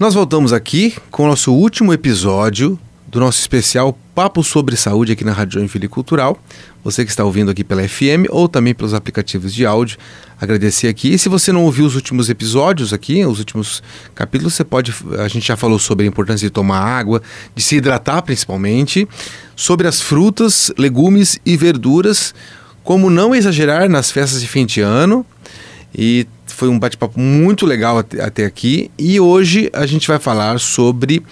Nós voltamos aqui com o nosso último episódio do nosso especial Papo sobre Saúde aqui na Rádio Joinville Cultural. Você que está ouvindo aqui pela FM ou também pelos aplicativos de áudio, agradecer aqui. E se você não ouviu os últimos episódios aqui, os últimos capítulos, você pode. A gente já falou sobre a importância de tomar água, de se hidratar principalmente, sobre as frutas, legumes e verduras, como não exagerar nas festas de fim de ano. E foi um bate-papo muito legal até, até, aqui. E hoje a gente vai falar sobre,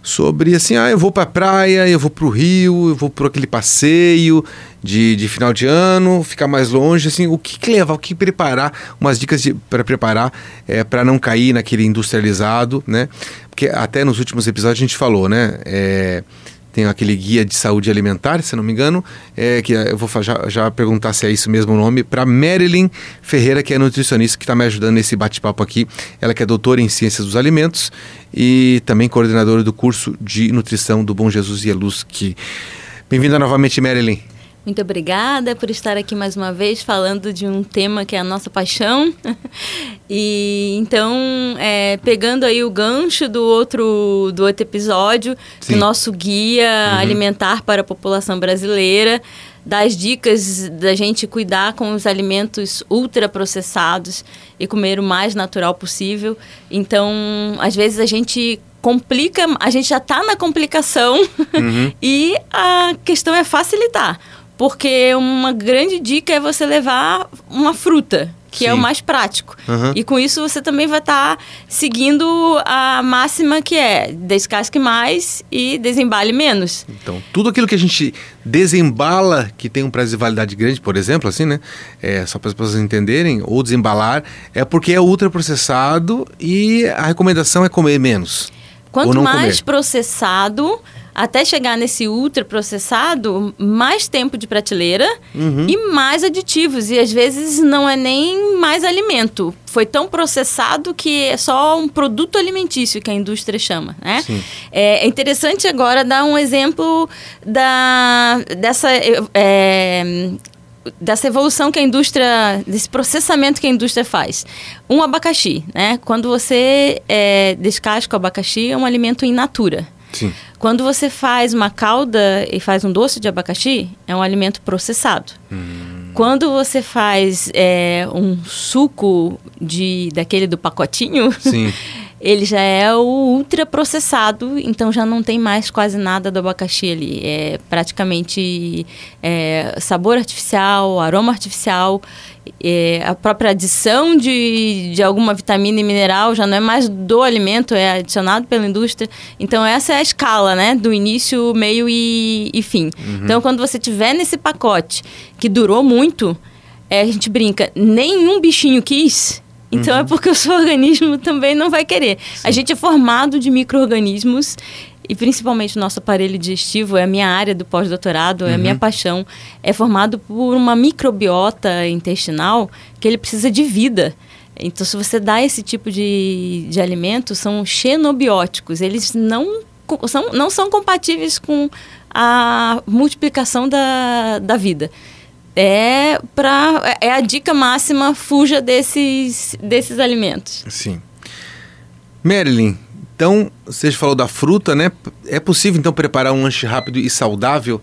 sobre assim, ah, eu vou para a praia, eu vou para o rio, eu vou para aquele passeio de, de final de ano, ficar mais longe, assim, o que, que levar, o que preparar, umas dicas para preparar é, para não cair naquele industrializado, né? Porque até nos últimos episódios a gente falou, né? É, tem aquele guia de saúde alimentar, se não me engano, é, que eu vou já, já perguntar se é isso mesmo o nome, para Marilyn Ferreira, que é nutricionista, que está me ajudando nesse bate-papo aqui. Ela que é doutora em Ciências dos Alimentos e também coordenadora do curso de nutrição do Bom Jesus e Luz. Que... Bem-vinda novamente, Marilyn. Muito obrigada por estar aqui mais uma vez falando de um tema que é a nossa paixão. e então, é, pegando aí o gancho do outro, do outro episódio, Sim. do nosso guia uhum. alimentar para a população brasileira, das dicas da gente cuidar com os alimentos ultraprocessados e comer o mais natural possível. Então, às vezes a gente complica, a gente já está na complicação uhum. e a questão é facilitar. Porque uma grande dica é você levar uma fruta, que Sim. é o mais prático. Uhum. E com isso você também vai estar tá seguindo a máxima que é descasque mais e desembale menos. Então, tudo aquilo que a gente desembala, que tem um prazo de validade grande, por exemplo, assim, né? É, só para as pessoas entenderem, ou desembalar, é porque é ultraprocessado e a recomendação é comer menos. Quanto mais comer. processado, até chegar nesse ultraprocessado, mais tempo de prateleira uhum. e mais aditivos. E às vezes não é nem mais alimento. Foi tão processado que é só um produto alimentício que a indústria chama. Né? É, é, interessante agora dar um exemplo da, dessa. É, dessa evolução que a indústria, desse processamento que a indústria faz. Um abacaxi, né? Quando você é, descasca o abacaxi, é um alimento in natura. Sim. Quando você faz uma calda e faz um doce de abacaxi, é um alimento processado. Hum. Quando você faz é, um suco de daquele do pacotinho, ele já é o ultra processado, então já não tem mais quase nada do abacaxi ali. É praticamente é, sabor artificial, aroma artificial é, a própria adição de, de alguma vitamina e mineral já não é mais do alimento, é adicionado pela indústria. Então, essa é a escala, né? Do início, meio e, e fim. Uhum. Então, quando você tiver nesse pacote que durou muito, é, a gente brinca, nenhum bichinho quis, então é uhum. é porque o seu organismo também não vai querer. Sim. A gente é formado de micro-organismos e principalmente o nosso aparelho digestivo, é a minha área do pós-doutorado, uhum. é a minha uhum. paixão, é formado por uma microbiota intestinal que ele precisa de vida. Então, se você dá esse tipo de, de alimento, são xenobióticos. Eles não são, não são compatíveis com a multiplicação da, da vida. É, pra, é a dica máxima, fuja desses, desses alimentos. Sim. Marilyn, então, você falou da fruta, né? É possível então preparar um lanche rápido e saudável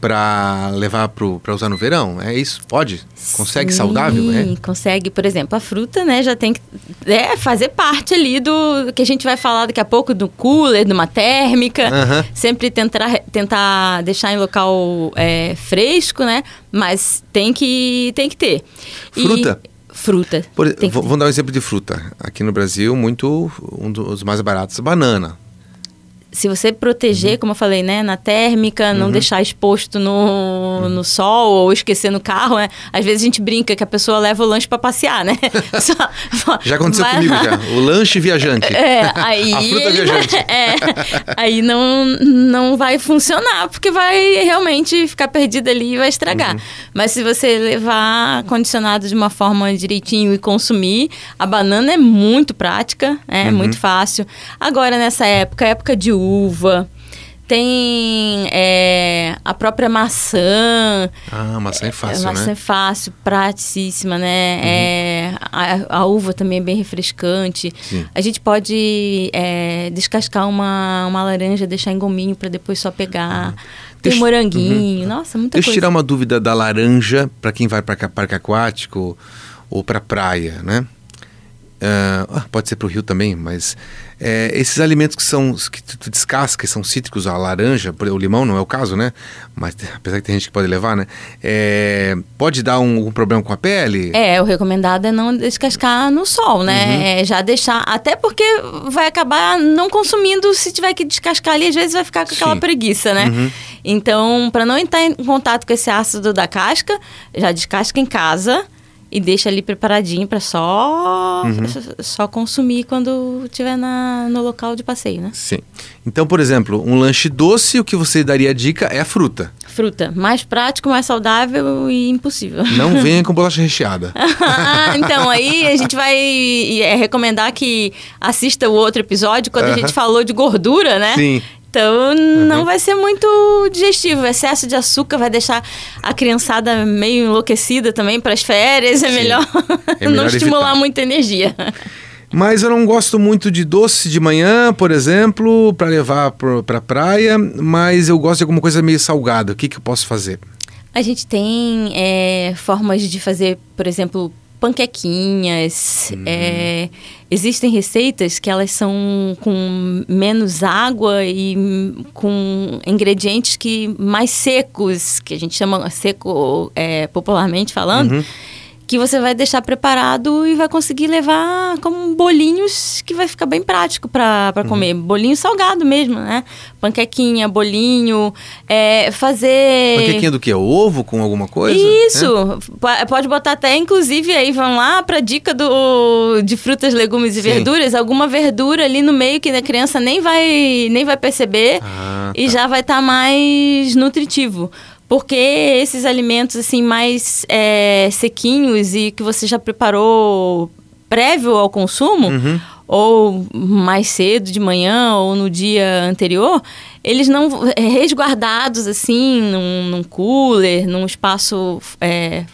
para levar para usar no verão? É isso? Pode? Consegue Sim, saudável? Sim, é? consegue. Por exemplo, a fruta, né, já tem que é, fazer parte ali do que a gente vai falar daqui a pouco do cooler, de uma térmica. Uhum. Sempre tentar, tentar deixar em local é, fresco, né? Mas tem que, tem que ter. Fruta? E, Fruta. Por, vamos dar um exemplo de fruta. Aqui no Brasil, muito um dos mais baratos, banana se você proteger, uhum. como eu falei, né, na térmica, não uhum. deixar exposto no, uhum. no sol ou esquecer no carro, né? Às vezes a gente brinca que a pessoa leva o lanche para passear, né? Só, já aconteceu comigo já. O lanche viajante. É, aí a fruta viajante. É, aí não não vai funcionar, porque vai realmente ficar perdido ali e vai estragar. Uhum. Mas se você levar condicionado de uma forma direitinho e consumir, a banana é muito prática, é uhum. muito fácil. Agora nessa época, época de uva. Tem é, a própria maçã. Ah, maçã é fácil, maçã né? é fácil, praticíssima, né? Uhum. É, a, a uva também é bem refrescante. Sim. A gente pode é, descascar uma, uma laranja, deixar em gominho para depois só pegar. Tem Deixa- moranguinho, nossa, muita Deixa eu coisa. tirar uma dúvida da laranja para quem vai para parque aquático ou para praia, né? Ah, pode ser para o rio também, mas é, esses alimentos que são que tu, descasca, que são cítricos, a laranja, o limão não é o caso, né? Mas apesar que tem gente que pode levar, né? É, pode dar um, algum problema com a pele? É, o recomendado é não descascar no sol, né? Uhum. É já deixar. Até porque vai acabar não consumindo se tiver que descascar ali, às vezes vai ficar com aquela Sim. preguiça, né? Uhum. Então, para não entrar em contato com esse ácido da casca, já descasca em casa e deixa ali preparadinho para só Uhum. só consumir quando estiver na, no local de passeio, né? Sim. Então, por exemplo, um lanche doce, o que você daria dica é a fruta. Fruta, mais prático, mais saudável e impossível. Não venha com bolacha recheada. Ah, então, aí a gente vai é, recomendar que assista o outro episódio quando a Aham. gente falou de gordura, né? Sim. Então, não vai ser muito digestivo. Excesso de açúcar vai deixar a criançada meio enlouquecida também para as férias. É Sim. melhor, É melhor não estimular evitar. muita energia. Mas eu não gosto muito de doce de manhã, por exemplo, para levar pro- pra praia, mas eu gosto de alguma coisa meio salgada. O que, que eu posso fazer? A gente tem é, formas de fazer, por exemplo, panquequinhas. é, existem receitas que elas são com menos água e hum, com ingredientes que mais secos, que a gente chama seco é, popularmente falando. Que você vai deixar preparado e vai conseguir levar como bolinhos que vai ficar bem prático para comer. Bolinho salgado mesmo, né? Panquequinha, bolinho, é, fazer. Panquequinha do quê? Ovo com alguma coisa? Isso, É? Po- pode botar até, inclusive, aí vão lá pra dica do, de frutas, legumes e Sim. verduras, alguma verdura ali no meio que a criança nem vai, nem vai perceber Ah, e tá. já vai estar mais nutritivo. Porque esses alimentos assim mais é, sequinhos e que você já preparou prévio ao consumo, Uhum. ou mais cedo de manhã ou no dia anterior, eles não é, resguardados assim num, num cooler, num espaço é,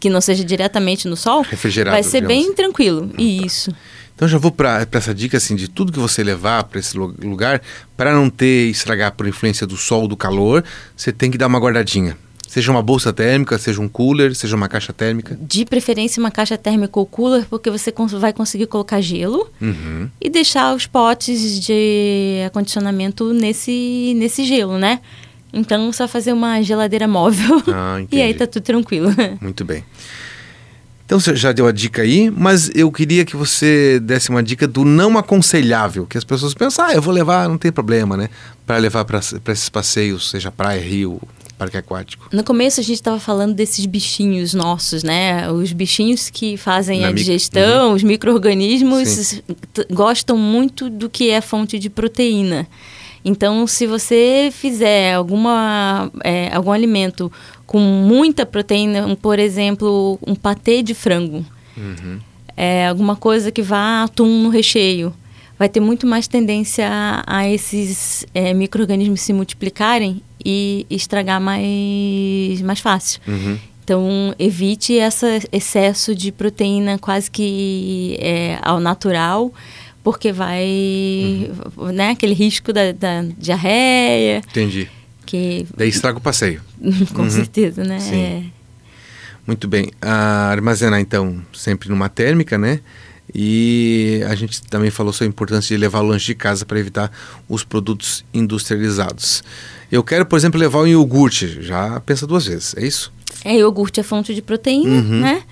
que não seja diretamente no sol, Refrigerado, vai ser digamos. bem tranquilo. Isso. Então já vou para essa dica assim de tudo que você levar para esse lu- lugar, para não ter estragar por influência do sol, do calor, você tem que dar uma guardadinha. Seja uma bolsa térmica, seja um cooler, seja uma caixa térmica. De preferência uma caixa térmica ou cooler, porque você vai conseguir colocar gelo Uhum. e deixar os potes de acondicionamento nesse, nesse gelo, né? Então, só fazer uma geladeira móvel. Ah, e aí tá tudo tranquilo. Muito bem. Então você já deu a dica aí, mas eu queria que você desse uma dica do não aconselhável, que as pessoas pensam, ah, eu vou levar, não tem problema, né? Para levar para esses passeios, seja praia, rio, parque aquático. No começo a gente estava falando desses bichinhos nossos, né? Os bichinhos que fazem Na a digestão, os micro-organismos gostam muito do que é fonte de proteína. Então, se você fizer alguma, é, algum alimento com muita proteína, por exemplo, um patê de frango, Uhum. é, alguma coisa que vá atum no recheio, vai ter muito mais tendência a, a esses é, micro-organismos se multiplicarem e estragar mais, mais fácil. Uhum. Então, evite esse excesso de proteína quase que é, ao natural, porque vai, né, aquele risco da, da diarreia, Entendi. Que Daí estraga o passeio. com certeza, né? Uhum. Sim. é- Muito bem. Ah, armazenar, então, sempre numa térmica, né? E a gente também falou sobre a importância de levar o lanche de casa para evitar os produtos industrializados. Eu quero, por exemplo, levar um iogurte. Já pensa duas vezes, é isso? É, iogurte é fonte de proteína, Uhum. né?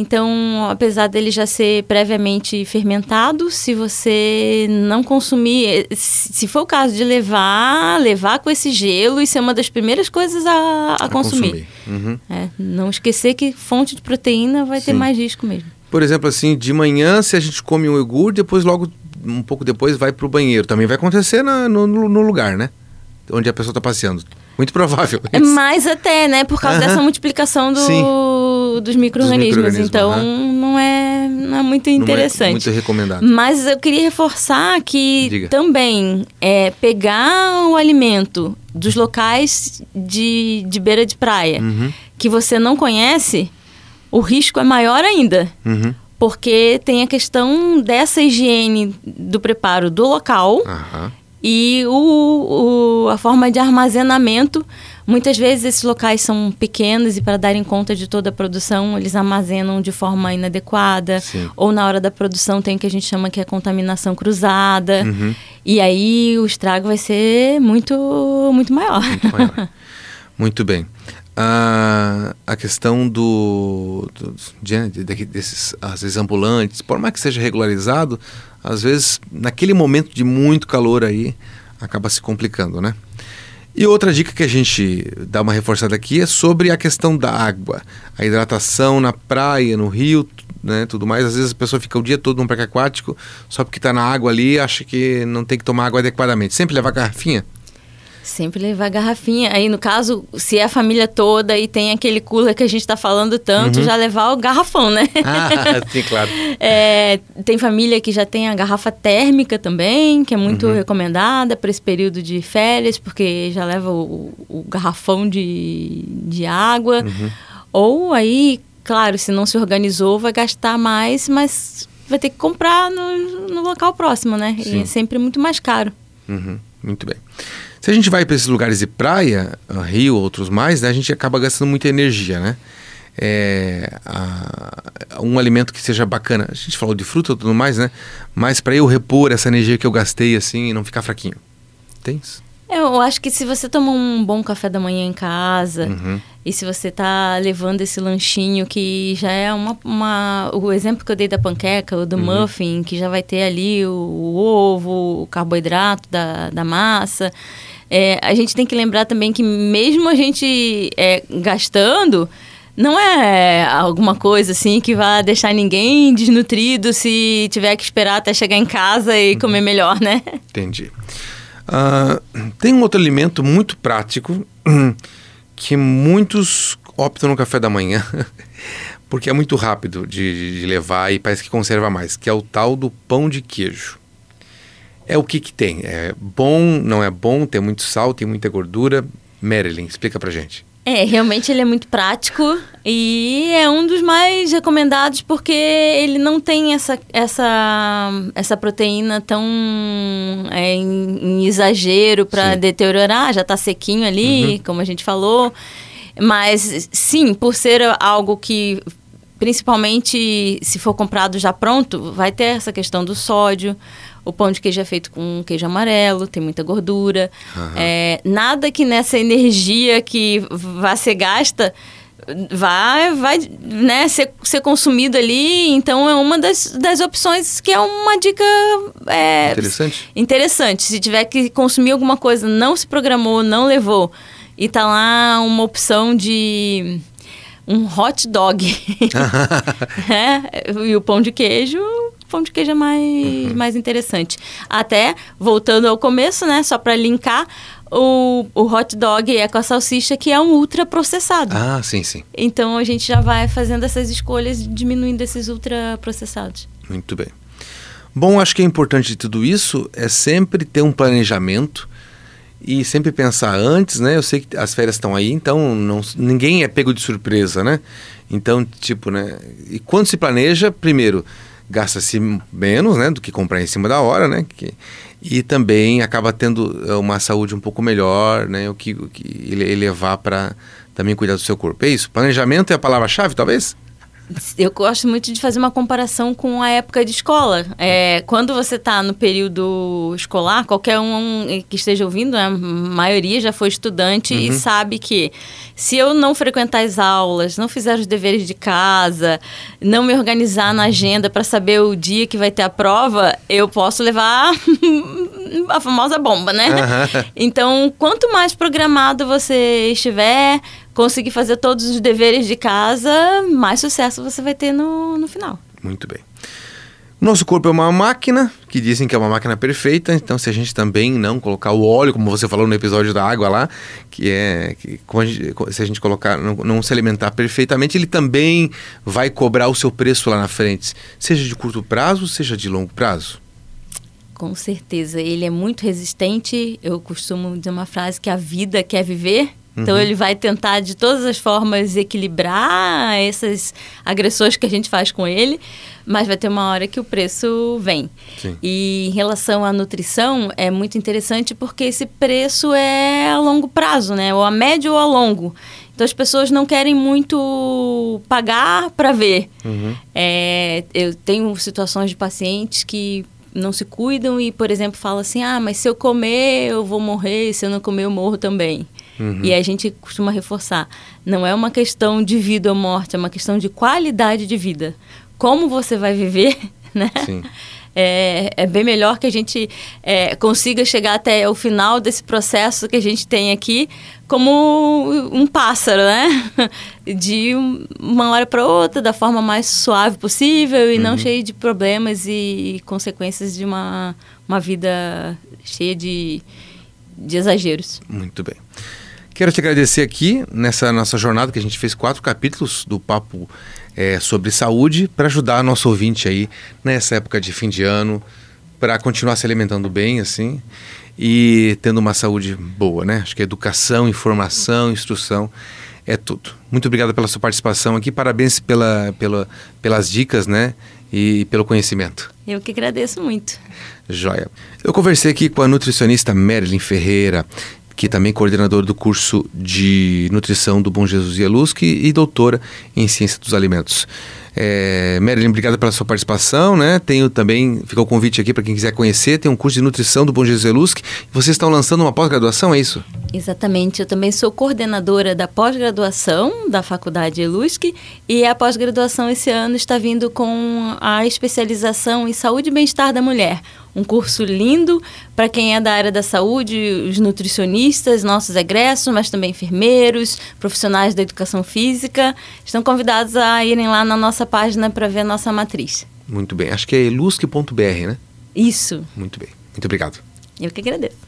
Então, apesar dele já ser previamente fermentado, se você não consumir, eh, se for o caso de levar, levar com esse gelo, isso é uma das primeiras coisas a, a consumir. Uhum. É, não esquecer que fonte de proteína vai ter Sim. mais risco mesmo. Por exemplo, assim, de manhã, se a gente come um iogurte, depois logo, um pouco depois, vai para o banheiro. Também vai acontecer na- no, no- lugar, né? Onde a pessoa está passeando. Muito provável. É mais até, né? Por causa dessa multiplicação do, do, dos micro-organismos. Micro então, uhum. não, é, não é muito interessante. Não é muito recomendado. Mas eu queria reforçar que Diga. também é, pegar o alimento dos locais de, de beira de praia uhum. que você não conhece, o risco é maior ainda. Uhum. Porque tem a questão dessa higiene do preparo do local uhum. e o, o, a forma de armazenamento Muitas vezes esses locais são pequenos e para darem conta de toda a produção, eles armazenam de forma inadequada. Sim. Ou na hora da produção tem o que a gente chama que é contaminação cruzada. Uhum. E aí o estrago vai ser muito, muito maior. Muito, maior. muito bem. A, a questão do, do de, de, desses às vezes ambulantes, por mais que seja regularizado, às vezes naquele momento de muito calor aí acaba se complicando, né? E outra dica que a gente dá uma reforçada aqui é sobre a questão da água, a hidratação na praia, no rio, né, tudo mais. Às vezes a pessoa fica o dia todo num parque aquático só porque está na água ali, acha que não tem que tomar água adequadamente. Sempre levar garrafinha. Sempre levar garrafinha. Aí, no caso, se é a família toda e tem aquele cooler que a gente está falando tanto, uhum. já levar o garrafão, né? Ah, sim, claro. é, tem família que já tem a garrafa térmica também, que é muito uhum. recomendada para esse período de férias, porque já leva o, o garrafão de, de água. Uhum. Ou aí, claro, se não se organizou, vai gastar mais, mas vai ter que comprar no, no local próximo, né? Sim. E é sempre muito mais caro. Uhum. Muito bem. Se a gente vai para esses lugares de praia, ah, rio, outros mais, né, a gente acaba gastando muita energia, né? É, a, um alimento que seja bacana. A gente falou de fruta e tudo mais, né? Mas para eu repor essa energia que eu gastei assim e não ficar fraquinho. Isso? Eu acho que se você toma um bom café da manhã em casa uhum. e se você tá levando esse lanchinho que já é uma, uma o exemplo que eu dei da panqueca ou do uhum. muffin que já vai ter ali o, o ovo, o carboidrato da, da massa é, a gente tem que lembrar também que mesmo a gente é, gastando, não é alguma coisa assim que vai deixar ninguém desnutrido se tiver que esperar até chegar em casa e uhum. comer melhor, né? Entendi. Uh, tem um outro alimento muito prático que muitos optam no café da manhã porque é muito rápido de, de levar e parece que conserva mais, que é o tal do pão de queijo é o que que tem? É bom, não é bom, tem muito sal, tem muita gordura. Marilyn, explica pra gente. É, realmente ele é muito prático e é um dos mais recomendados porque ele não tem essa, essa, essa proteína tão é, em, em, exagero para deteriorar, já tá sequinho ali, uhum. como a gente falou. Mas sim, por ser algo que principalmente se for comprado já pronto, vai ter essa questão do sódio. O pão de queijo é feito com queijo amarelo, tem muita gordura. Uhum. É, nada que nessa energia que vai ser gasta vai, vai né, ser, ser consumido ali. Então é uma das, das opções que é uma dica é, interessante. interessante. Se tiver que consumir alguma coisa, não se programou, não levou, e tá lá uma opção de um hot dog. é, e o pão de queijo, pão de queijo é mais, uhum. mais interessante. Até, voltando ao começo, né, só para linkar, o, o hot dog é com a salsicha, que é um ultra processado. Ah, sim, sim. Então a gente já vai fazendo essas escolhas, diminuindo esses ultra processados. Muito bem. Bom, acho que é importante de tudo isso é sempre ter um planejamento e sempre pensar antes, né? Eu sei que as férias estão aí, então não, ninguém é pego de surpresa, né? Então, tipo, né? E quando se planeja, primeiro, gasta-se menos, né? Do que comprar em cima da hora, né? Que, e também acaba tendo é, uma saúde um pouco melhor, né? O que, o que elevar para também cuidar do seu corpo. É isso? Planejamento é a palavra-chave, talvez? Eu gosto muito de fazer uma comparação com a época de escola. É, quando você está no período escolar, qualquer um que esteja ouvindo, né, a maioria já foi estudante uhum. e sabe que se eu não frequentar as aulas, não fizer os deveres de casa, não me organizar na agenda para saber o dia que vai ter a prova, eu posso levar a famosa bomba, né? Uhum. Então, quanto mais programado você estiver, conseguir fazer todos os deveres de casa, mais sucesso você vai ter no, no final. Muito bem. Nosso corpo é uma máquina, que dizem que é uma máquina perfeita, então se a gente também não colocar o óleo, como você falou no episódio da água lá, que é que a gente, se a gente colocar, não, não, se alimentar perfeitamente, ele também vai cobrar o seu preço lá na frente, seja de curto prazo, seja de longo prazo. Com certeza, ele é muito resistente. Eu costumo dizer uma frase que a vida quer viver, então uhum. ele vai tentar de todas as formas equilibrar essas agressões que a gente faz com ele, mas vai ter uma hora que o preço vem. Sim. E em relação à nutrição, é muito interessante porque esse preço é a longo prazo, né? Ou a médio ou a longo. Então as pessoas não querem muito pagar para ver. Uhum. É, eu tenho situações de pacientes que não se cuidam e, por exemplo, falam assim: ah, mas se eu comer eu vou morrer, se eu não comer eu morro também. Uhum. E a gente costuma reforçar: não é uma questão de vida ou morte, é uma questão de qualidade de vida. Como você vai viver, né? Sim. É, é, bem melhor que a gente é, consiga chegar até o final desse processo que a gente tem aqui como um pássaro, né? De uma hora para outra, da forma mais suave possível e uhum. não cheio de problemas e consequências de uma, uma vida cheia de, de exageros. Muito bem. Quero te agradecer aqui nessa nossa jornada que a gente fez quatro capítulos do papo é, sobre saúde para ajudar nosso ouvinte aí nessa época de fim de ano para continuar se alimentando bem assim e tendo uma saúde boa, né? Acho que educação, informação, instrução é tudo. Muito obrigado pela sua participação aqui, parabéns pela, pela, pelas dicas, né? E pelo conhecimento. Eu que agradeço muito. Joia. Eu conversei aqui com a nutricionista Marilyn Ferreira que também é coordenadora do curso de nutrição do Bom Jesus Ieluski e doutora em ciência dos alimentos. É, Marilyn, pela sua participação, né? Tenho também, fica o convite aqui para quem quiser conhecer, tem um curso de nutrição do Bom Jesus Ieluski. Vocês estão lançando uma pós-graduação, é isso? Exatamente, eu também sou coordenadora da pós-graduação da Faculdade Elusc e a pós-graduação esse ano está vindo com a especialização em saúde e bem-estar da mulher. Um curso lindo para quem é da área da saúde, os nutricionistas, nossos egressos, mas também enfermeiros, profissionais da educação física. Estão convidados a irem lá na nossa página para ver a nossa matriz. Muito bem, acho que é elusc.br, né? Isso. Muito bem, muito obrigado. Eu que agradeço.